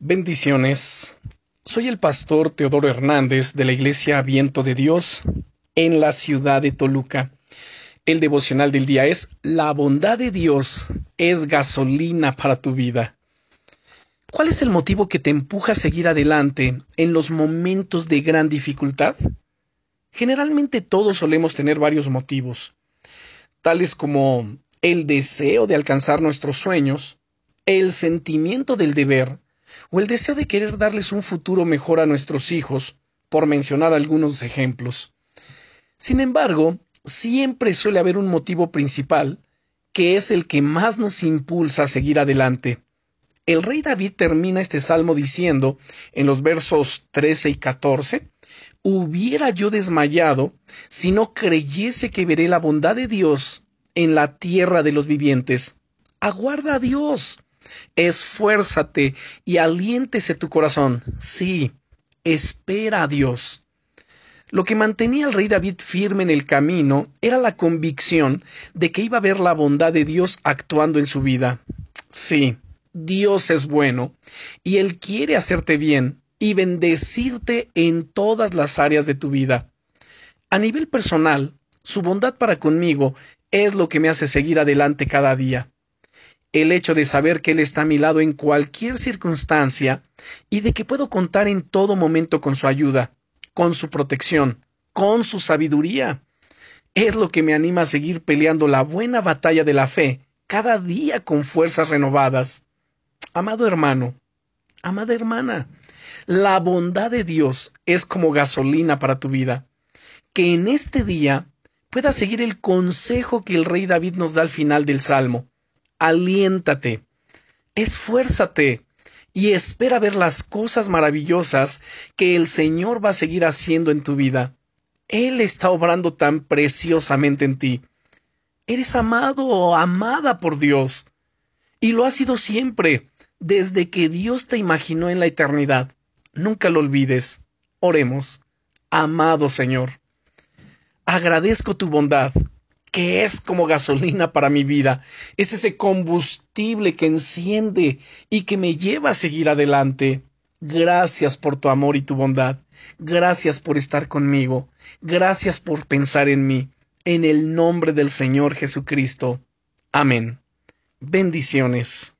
Bendiciones. Soy el pastor Teodoro Hernández de la Iglesia Viento de Dios en la ciudad de Toluca. El devocional del día es La bondad de Dios es gasolina para tu vida. ¿Cuál es el motivo que te empuja a seguir adelante en los momentos de gran dificultad? Generalmente todos solemos tener varios motivos, tales como el deseo de alcanzar nuestros sueños, el sentimiento del deber, o el deseo de querer darles un futuro mejor a nuestros hijos, por mencionar algunos ejemplos. Sin embargo, siempre suele haber un motivo principal, que es el que más nos impulsa a seguir adelante. El rey David termina este salmo diciendo, en los versos 13 y 14, Hubiera yo desmayado si no creyese que veré la bondad de Dios en la tierra de los vivientes. Aguarda a Dios esfuérzate y aliéntese tu corazón. Sí, espera a Dios. Lo que mantenía al rey David firme en el camino era la convicción de que iba a ver la bondad de Dios actuando en su vida. Sí, Dios es bueno, y Él quiere hacerte bien y bendecirte en todas las áreas de tu vida. A nivel personal, su bondad para conmigo es lo que me hace seguir adelante cada día el hecho de saber que Él está a mi lado en cualquier circunstancia y de que puedo contar en todo momento con su ayuda, con su protección, con su sabiduría. Es lo que me anima a seguir peleando la buena batalla de la fe, cada día con fuerzas renovadas. Amado hermano, amada hermana, la bondad de Dios es como gasolina para tu vida. Que en este día puedas seguir el consejo que el rey David nos da al final del Salmo aliéntate, esfuérzate y espera ver las cosas maravillosas que el Señor va a seguir haciendo en tu vida. Él está obrando tan preciosamente en ti. Eres amado o amada por Dios. Y lo has sido siempre, desde que Dios te imaginó en la eternidad. Nunca lo olvides. Oremos. Amado Señor, agradezco tu bondad que es como gasolina para mi vida, es ese combustible que enciende y que me lleva a seguir adelante. Gracias por tu amor y tu bondad. Gracias por estar conmigo. Gracias por pensar en mí. En el nombre del Señor Jesucristo. Amén. Bendiciones.